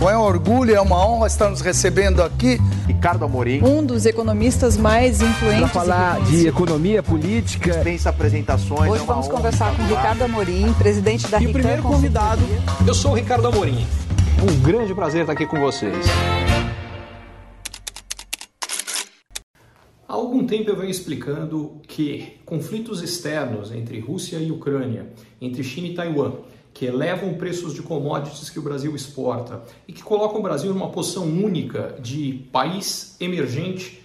Bom, é um orgulho, é uma honra estar nos recebendo aqui. Ricardo Amorim. Um dos economistas mais influentes. Para falar de economia política. Dispensa apresentações. Hoje é vamos conversar com Ricardo Amorim, presidente da E o primeiro convidado, eu sou o Ricardo Amorim. Um grande prazer estar aqui com vocês. Há algum tempo eu venho explicando que conflitos externos entre Rússia e Ucrânia, entre China e Taiwan, que elevam preços de commodities que o Brasil exporta e que colocam o Brasil numa posição única de país emergente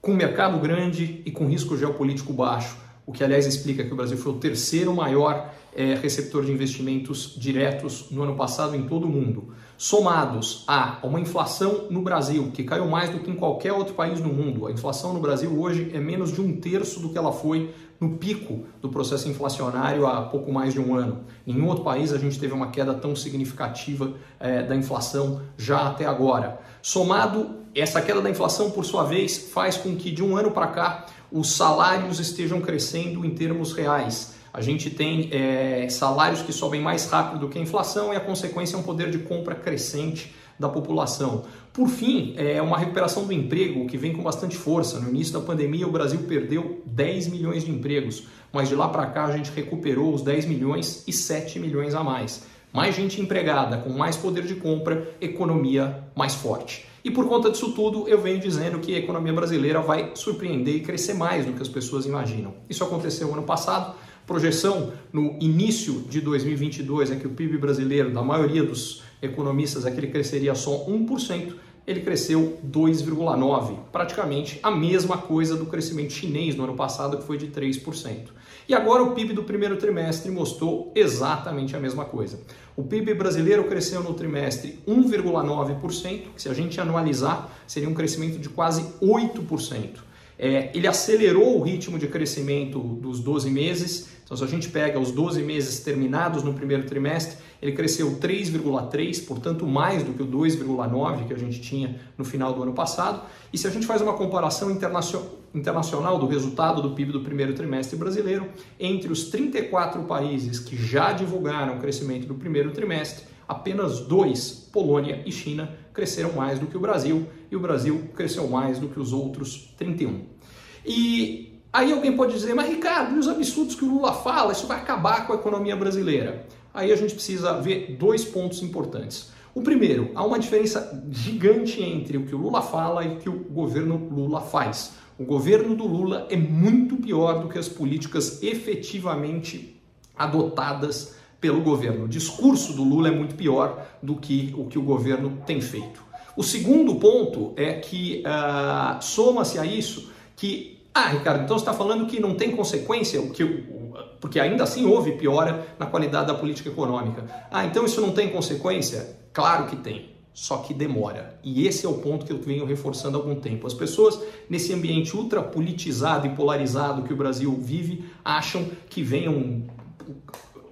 com mercado grande e com risco geopolítico baixo, o que aliás explica que o Brasil foi o terceiro maior é, receptor de investimentos diretos no ano passado em todo o mundo, somados a uma inflação no Brasil que caiu mais do que em qualquer outro país no mundo. A inflação no Brasil hoje é menos de um terço do que ela foi no pico do processo inflacionário há pouco mais de um ano. Em nenhum outro país a gente teve uma queda tão significativa é, da inflação já até agora. Somado, essa queda da inflação, por sua vez, faz com que de um ano para cá os salários estejam crescendo em termos reais. A gente tem é, salários que sobem mais rápido do que a inflação e a consequência é um poder de compra crescente da população. Por fim, é uma recuperação do emprego que vem com bastante força. No início da pandemia, o Brasil perdeu 10 milhões de empregos, mas de lá para cá a gente recuperou os 10 milhões e 7 milhões a mais. Mais gente empregada, com mais poder de compra, economia mais forte. E por conta disso tudo, eu venho dizendo que a economia brasileira vai surpreender e crescer mais do que as pessoas imaginam. Isso aconteceu ano passado. Projeção no início de 2022 é que o PIB brasileiro, da maioria dos economistas, é que ele cresceria só 1%, ele cresceu 2,9%, praticamente a mesma coisa do crescimento chinês no ano passado, que foi de 3%. E agora o PIB do primeiro trimestre mostrou exatamente a mesma coisa. O PIB brasileiro cresceu no trimestre 1,9%, que se a gente anualizar, seria um crescimento de quase 8%. É, ele acelerou o ritmo de crescimento dos 12 meses. Então, se a gente pega os 12 meses terminados no primeiro trimestre, ele cresceu 3,3, portanto, mais do que o 2,9 que a gente tinha no final do ano passado. E se a gente faz uma comparação internacional do resultado do PIB do primeiro trimestre brasileiro, entre os 34 países que já divulgaram o crescimento do primeiro trimestre, apenas dois, Polônia e China, cresceram mais do que o Brasil e o Brasil cresceu mais do que os outros 31. E aí alguém pode dizer, mas Ricardo, e os absurdos que o Lula fala, isso vai acabar com a economia brasileira? Aí a gente precisa ver dois pontos importantes. O primeiro, há uma diferença gigante entre o que o Lula fala e o que o governo Lula faz. O governo do Lula é muito pior do que as políticas efetivamente adotadas pelo governo. O discurso do Lula é muito pior do que o que o governo tem feito. O segundo ponto é que uh, soma-se a isso que, ah, Ricardo, então você está falando que não tem consequência, que, porque ainda assim houve piora na qualidade da política econômica. Ah, então isso não tem consequência? Claro que tem só que demora. E esse é o ponto que eu venho reforçando há algum tempo. As pessoas, nesse ambiente ultra politizado e polarizado que o Brasil vive, acham que venham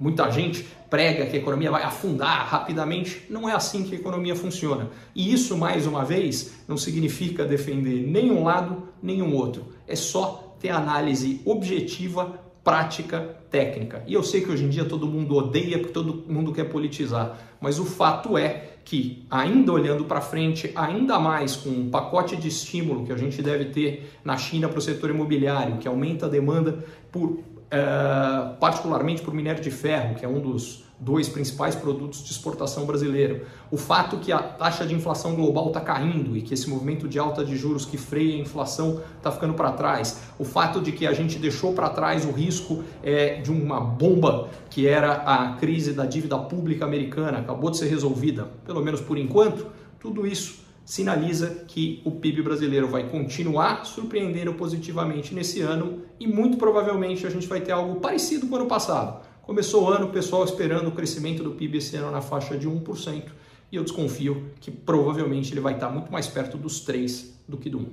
muita gente prega que a economia vai afundar rapidamente. Não é assim que a economia funciona. E isso, mais uma vez, não significa defender nenhum lado, nenhum outro. É só ter análise objetiva, prática, técnica. E eu sei que hoje em dia todo mundo odeia porque todo mundo quer politizar, mas o fato é que, ainda olhando para frente, ainda mais com um pacote de estímulo que a gente deve ter na China para o setor imobiliário, que aumenta a demanda por é, particularmente por minério de ferro, que é um dos dois principais produtos de exportação brasileiro. O fato que a taxa de inflação global está caindo e que esse movimento de alta de juros que freia a inflação está ficando para trás. O fato de que a gente deixou para trás o risco é, de uma bomba que era a crise da dívida pública americana, acabou de ser resolvida, pelo menos por enquanto. Tudo isso sinaliza que o PIB brasileiro vai continuar surpreendendo positivamente nesse ano e muito provavelmente a gente vai ter algo parecido com o ano passado. Começou o ano, o pessoal esperando o crescimento do PIB esse ano na faixa de 1%, e eu desconfio que provavelmente ele vai estar muito mais perto dos 3 do que do 1.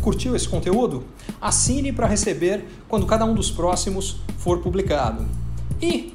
Curtiu esse conteúdo? Assine para receber quando cada um dos próximos for publicado. E